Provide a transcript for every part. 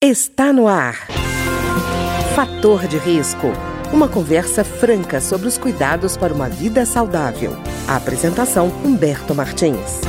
Está no ar. Fator de risco. Uma conversa franca sobre os cuidados para uma vida saudável. A apresentação Humberto Martins.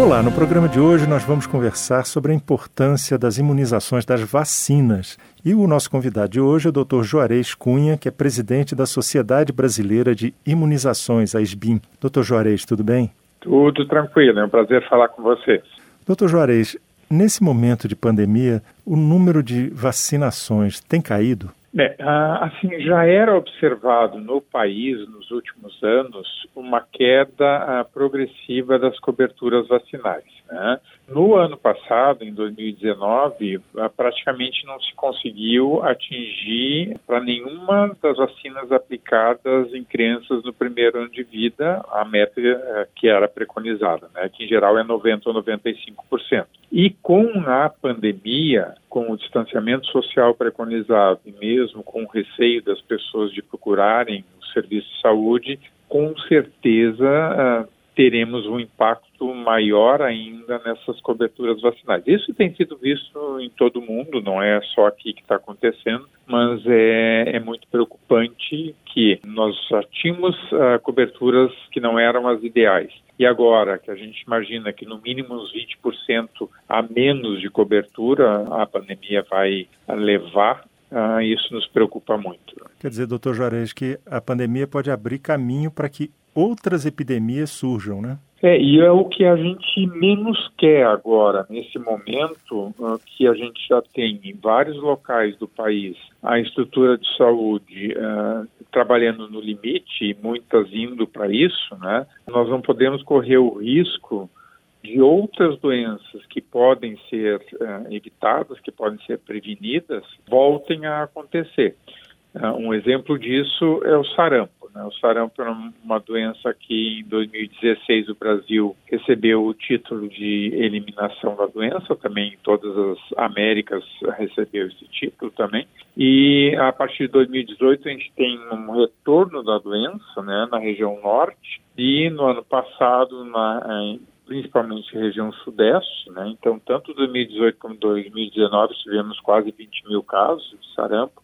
Olá, no programa de hoje nós vamos conversar sobre a importância das imunizações das vacinas. E o nosso convidado de hoje é o Dr. Juarez Cunha, que é presidente da Sociedade Brasileira de Imunizações, a SBIM. Dr. Juarez, tudo bem? Tudo tranquilo, é um prazer falar com vocês. Doutor Juarez, Nesse momento de pandemia, o número de vacinações tem caído? É, assim, já era observado no país nos últimos anos uma queda progressiva das coberturas vacinais. Né? No ano passado, em 2019, praticamente não se conseguiu atingir para nenhuma das vacinas aplicadas em crianças no primeiro ano de vida a meta eh, que era preconizada, né? que em geral é 90% ou 95%. E com a pandemia, com o distanciamento social preconizado e mesmo com o receio das pessoas de procurarem o serviço de saúde, com certeza uh, teremos um impacto maior ainda nessas coberturas vacinais. Isso tem sido visto em todo o mundo, não é só aqui que está acontecendo, mas é, é, muito preocupante que nós já tínhamos uh, coberturas que não eram as ideais. E agora que a gente imagina que no mínimo uns 20% a menos de cobertura a pandemia vai levar, uh, isso nos preocupa muito. Quer dizer, doutor Juarez, que a pandemia pode abrir caminho para que outras epidemias surjam, né? É, e é o que a gente menos quer agora, nesse momento, uh, que a gente já tem em vários locais do país a estrutura de saúde uh, trabalhando no limite, muitas indo para isso, né? Nós não podemos correr o risco de outras doenças que podem ser uh, evitadas, que podem ser prevenidas, voltem a acontecer. um exemplo disso é o sarampo. Né? O sarampo é uma doença que em 2016 o Brasil recebeu o título de eliminação da doença, também em todas as Américas recebeu esse título também. E a partir de 2018 a gente tem um retorno da doença né, na região norte e no ano passado na, principalmente região sudeste, né? Então, tanto 2018 como 2019 tivemos quase 20 mil casos de sarampo.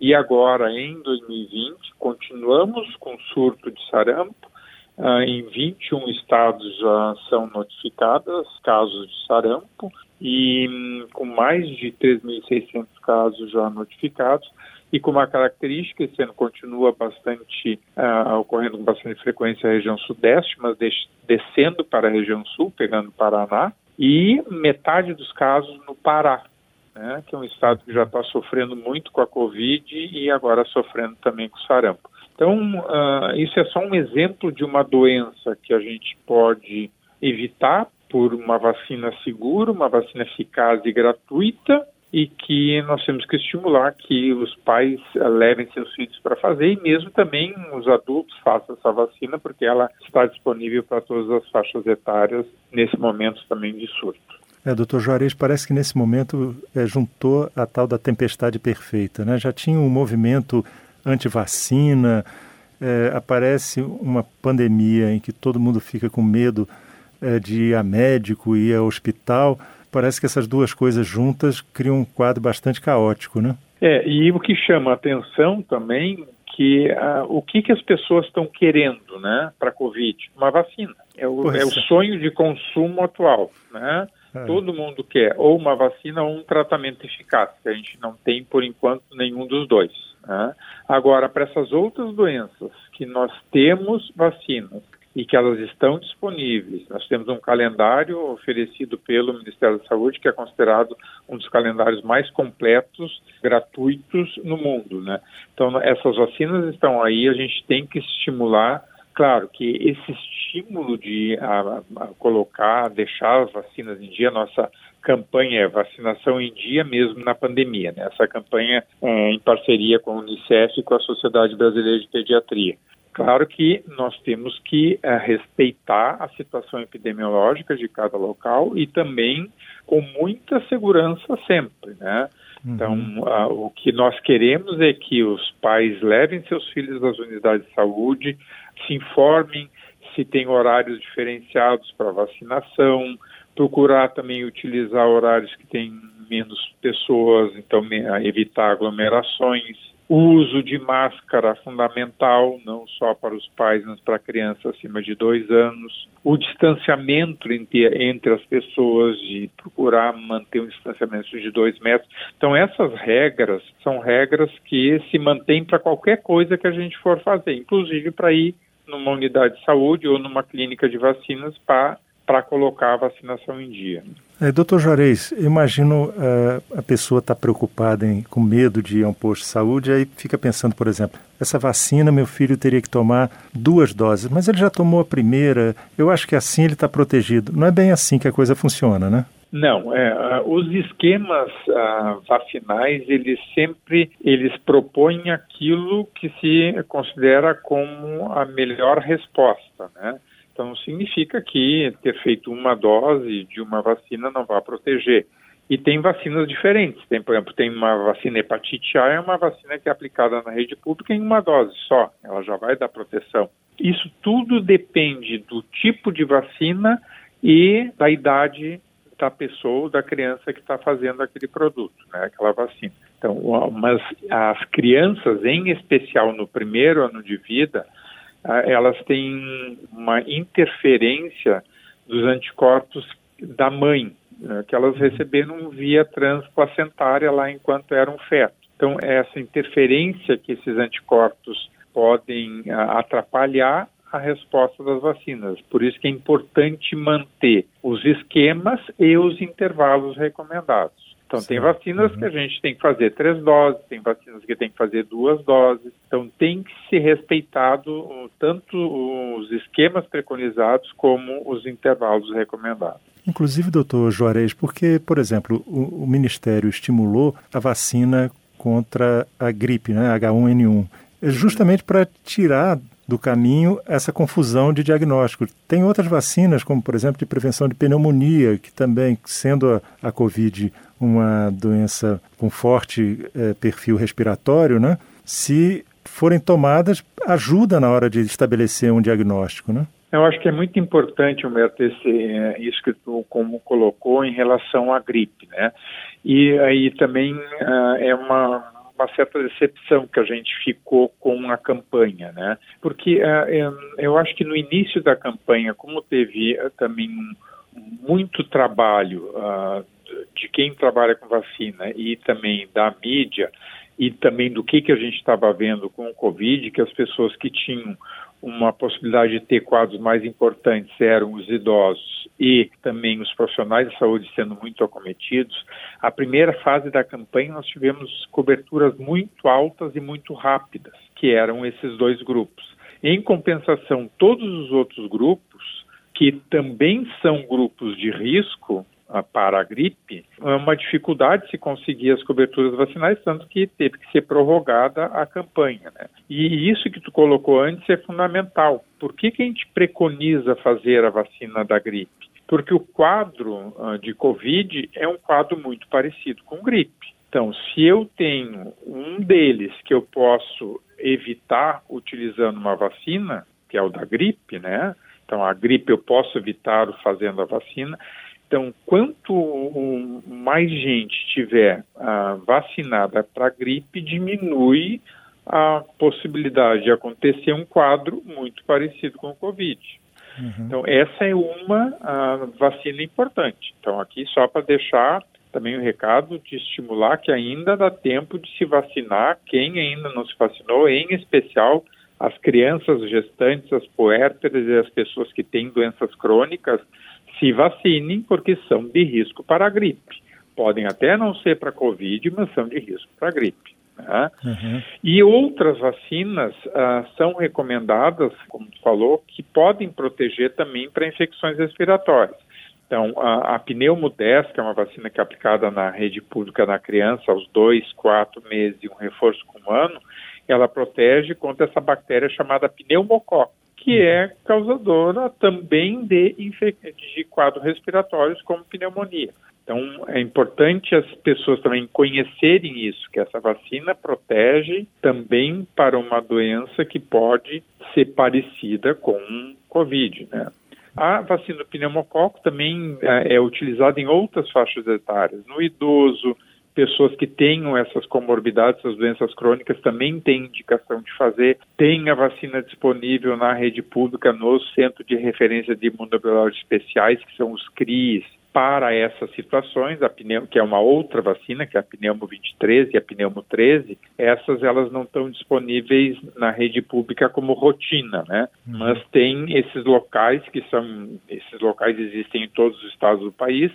E agora, em 2020, continuamos com surto de sarampo. Uh, em 21 estados já são notificados casos de sarampo. E um, com mais de 3.600 casos já notificados. E com uma característica, esse ano continua bastante, uh, ocorrendo com bastante frequência a região sudeste, mas descendo para a região sul, pegando Paraná, e metade dos casos no Pará né, que é um estado que já está sofrendo muito com a Covid e agora sofrendo também com sarampo. Então, uh, isso é só um exemplo de uma doença que a gente pode evitar por uma vacina segura, uma vacina eficaz e gratuita e que nós temos que estimular que os pais uh, levem seus filhos para fazer e mesmo também os adultos façam essa vacina porque ela está disponível para todas as faixas etárias nesse momento também de surto. É, doutor Juarez, parece que nesse momento é, juntou a tal da tempestade perfeita. Né? Já tinha um movimento anti-vacina, é, aparece uma pandemia em que todo mundo fica com medo é, de ir a médico e ir ao hospital. Parece que essas duas coisas juntas criam um quadro bastante caótico, né? É, e o que chama a atenção também que o que, que as pessoas estão querendo, né, para a Covid? Uma vacina. É o, é o sonho de consumo atual, né? É. Todo mundo quer ou uma vacina ou um tratamento eficaz, que a gente não tem, por enquanto, nenhum dos dois. Né? Agora, para essas outras doenças que nós temos vacinas e que elas estão disponíveis, nós temos um calendário oferecido pelo Ministério da Saúde, que é considerado um dos calendários mais completos, gratuitos no mundo. Né? Então, essas vacinas estão aí, a gente tem que estimular Claro que esse estímulo de a, a colocar, deixar as vacinas em dia, nossa campanha é vacinação em dia mesmo na pandemia. Né? Essa campanha é em parceria com a Unicef e com a Sociedade Brasileira de Pediatria. Claro que nós temos que é, respeitar a situação epidemiológica de cada local e também com muita segurança sempre, né? Uhum. Então, o que nós queremos é que os pais levem seus filhos às unidades de saúde, se informem se tem horários diferenciados para vacinação, procurar também utilizar horários que têm menos pessoas, então evitar aglomerações, o uso de máscara fundamental, não só para os pais, mas para crianças acima de dois anos. O distanciamento entre, entre as pessoas, de procurar manter um distanciamento de dois metros. Então, essas regras são regras que se mantêm para qualquer coisa que a gente for fazer, inclusive para ir numa unidade de saúde ou numa clínica de vacinas para colocar a vacinação em dia. É, doutor Juarez, imagino uh, a pessoa está preocupada em, com medo de ir a um posto de saúde, aí fica pensando, por exemplo, essa vacina meu filho teria que tomar duas doses, mas ele já tomou a primeira, eu acho que assim ele está protegido. Não é bem assim que a coisa funciona, né? Não, é, os esquemas vacinais eles sempre eles propõem aquilo que se considera como a melhor resposta, né? Então, significa que ter feito uma dose de uma vacina não vai proteger. E tem vacinas diferentes. Tem, por exemplo, tem uma vacina hepatite A, é uma vacina que é aplicada na rede pública em uma dose só. Ela já vai dar proteção. Isso tudo depende do tipo de vacina e da idade da pessoa, da criança que está fazendo aquele produto, né, aquela vacina. Então, mas as crianças, em especial no primeiro ano de vida, elas têm uma interferência dos anticorpos da mãe, né, que elas receberam via transplacentária lá enquanto eram feto. Então, essa interferência que esses anticorpos podem atrapalhar a resposta das vacinas. Por isso que é importante manter os esquemas e os intervalos recomendados. Então, Sim. tem vacinas uhum. que a gente tem que fazer três doses, tem vacinas que tem que fazer duas doses. Então, tem que ser respeitado tanto os esquemas preconizados como os intervalos recomendados. Inclusive, doutor Juarez, porque, por exemplo, o, o Ministério estimulou a vacina contra a gripe, né, H1N1, justamente para tirar do caminho essa confusão de diagnóstico. Tem outras vacinas, como por exemplo de prevenção de pneumonia, que também, sendo a, a Covid uma doença com forte é, perfil respiratório, né? se forem tomadas, ajuda na hora de estabelecer um diagnóstico, né? Eu acho que é muito importante, Humberto, esse, é, isso que tu como colocou em relação à gripe, né? E aí também uh, é uma uma certa decepção que a gente ficou com a campanha, né? Porque uh, eu acho que no início da campanha, como teve uh, também muito trabalho uh, de quem trabalha com vacina e também da mídia e também do que que a gente estava vendo com o Covid, que as pessoas que tinham uma possibilidade de ter quadros mais importantes eram os idosos e também os profissionais de saúde sendo muito acometidos. A primeira fase da campanha nós tivemos coberturas muito altas e muito rápidas, que eram esses dois grupos. Em compensação, todos os outros grupos, que também são grupos de risco, para a gripe, é uma dificuldade se conseguir as coberturas vacinais, tanto que teve que ser prorrogada a campanha. Né? E isso que tu colocou antes é fundamental. Por que, que a gente preconiza fazer a vacina da gripe? Porque o quadro uh, de Covid é um quadro muito parecido com gripe. Então, se eu tenho um deles que eu posso evitar utilizando uma vacina, que é o da gripe, né? Então, a gripe eu posso evitar fazendo a vacina. Então, quanto mais gente tiver uh, vacinada para gripe, diminui a possibilidade de acontecer um quadro muito parecido com o Covid. Uhum. Então, essa é uma uh, vacina importante. Então, aqui só para deixar também o recado de estimular que ainda dá tempo de se vacinar quem ainda não se vacinou, em especial as crianças gestantes, as puérperas e as pessoas que têm doenças crônicas, se vacinem porque são de risco para a gripe. Podem até não ser para a Covid, mas são de risco para a gripe. Né? Uhum. E outras vacinas uh, são recomendadas, como tu falou, que podem proteger também para infecções respiratórias. Então, a, a que é uma vacina que é aplicada na rede pública na criança aos dois, quatro meses e um reforço com um ano, ela protege contra essa bactéria chamada pneumococo que é causadora também de, de quadros respiratórios como pneumonia. Então, é importante as pessoas também conhecerem isso, que essa vacina protege também para uma doença que pode ser parecida com Covid, né? A vacina do pneumococo também é, é utilizada em outras faixas etárias, no idoso, pessoas que tenham essas comorbidades, essas doenças crônicas, também têm indicação de fazer. Tem a vacina disponível na rede pública no Centro de Referência de Imunobiológicos Especiais, que são os CRIs, para essas situações, a pneumo, que é uma outra vacina, que é a pneumo 23 e a pneumo 13, essas elas não estão disponíveis na rede pública como rotina, né? Uhum. Mas tem esses locais que são, esses locais existem em todos os estados do país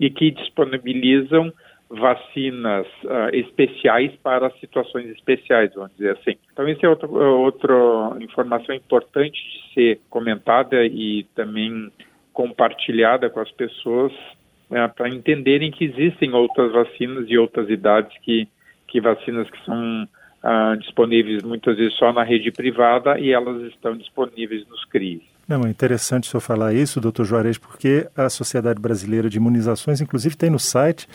e que disponibilizam vacinas uh, especiais para situações especiais, vamos dizer assim. Então, isso é outra, outra informação importante de ser comentada e também compartilhada com as pessoas né, para entenderem que existem outras vacinas e outras idades que, que vacinas que são uh, disponíveis muitas vezes só na rede privada e elas estão disponíveis nos CRIs. Não, é interessante o senhor falar isso, doutor Juarez, porque a Sociedade Brasileira de Imunizações, inclusive, tem no site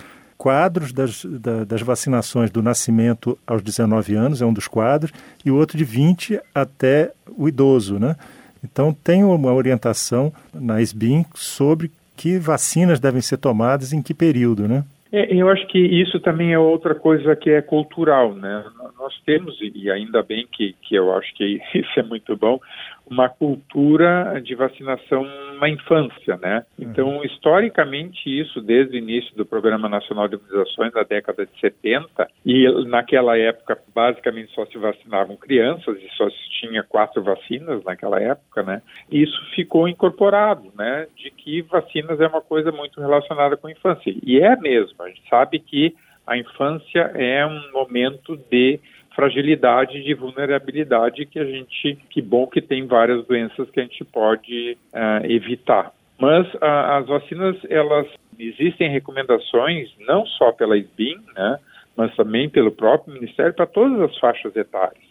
quadros das, da, das vacinações do nascimento aos 19 anos, é um dos quadros, e o outro de 20 até o idoso, né? Então tem uma orientação na SBIM sobre que vacinas devem ser tomadas em que período, né? É, eu acho que isso também é outra coisa que é cultural, né? Nós temos, e ainda bem que, que eu acho que isso é muito bom, uma cultura de vacinação na infância, né? Então, uhum. historicamente, isso desde o início do Programa Nacional de Imunizações, na década de 70, e naquela época, basicamente, só se vacinavam crianças e só se tinha quatro vacinas naquela época, né? Isso ficou incorporado, né? De que vacinas é uma coisa muito relacionada com a infância. E é mesmo, a gente sabe que a infância é um momento de fragilidade, de vulnerabilidade que a gente, que bom que tem várias doenças que a gente pode uh, evitar. Mas uh, as vacinas, elas existem recomendações não só pela SBIM, né, mas também pelo próprio Ministério para todas as faixas etárias.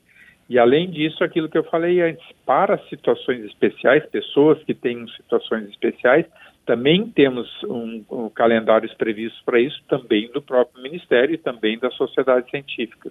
E além disso, aquilo que eu falei antes, para situações especiais, pessoas que têm situações especiais, também temos um, um calendários previstos para isso, também do próprio Ministério e também da sociedade científica.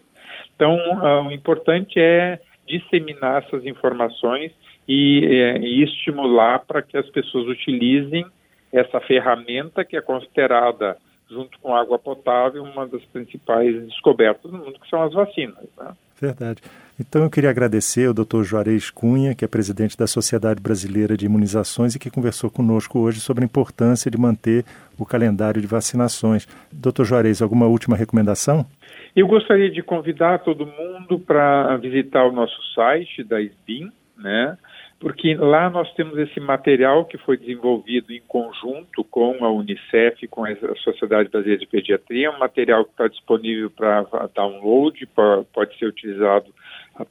Então, uh, o importante é disseminar essas informações e, é, e estimular para que as pessoas utilizem essa ferramenta que é considerada, junto com água potável, uma das principais descobertas no mundo, que são as vacinas. Né? Verdade. Então eu queria agradecer ao Dr. Juarez Cunha, que é presidente da Sociedade Brasileira de Imunizações e que conversou conosco hoje sobre a importância de manter o calendário de vacinações. Dr. Juarez, alguma última recomendação? Eu gostaria de convidar todo mundo para visitar o nosso site da SBIM, né? Porque lá nós temos esse material que foi desenvolvido em conjunto com a Unicef, com a Sociedade Brasileira de Pediatria, um material que está disponível para download, pra, pode ser utilizado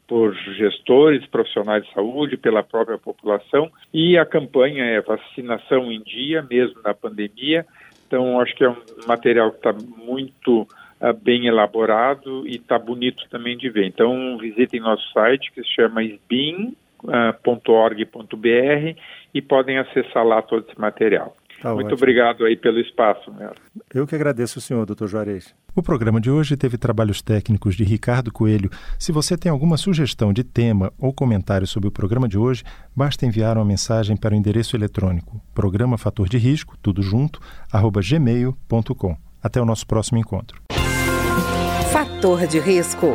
por gestores, profissionais de saúde, pela própria população, e a campanha é vacinação em dia, mesmo na pandemia, então acho que é um material que está muito uh, bem elaborado e está bonito também de ver. Então visitem nosso site que se chama SBIM, .org.br e podem acessar lá todo esse material. Tá Muito ótimo. obrigado aí pelo espaço. Mesmo. Eu que agradeço o senhor, doutor Juarez. O programa de hoje teve trabalhos técnicos de Ricardo Coelho. Se você tem alguma sugestão de tema ou comentário sobre o programa de hoje, basta enviar uma mensagem para o endereço eletrônico programa fator de risco, tudo junto, arroba gmail.com. Até o nosso próximo encontro. Fator de risco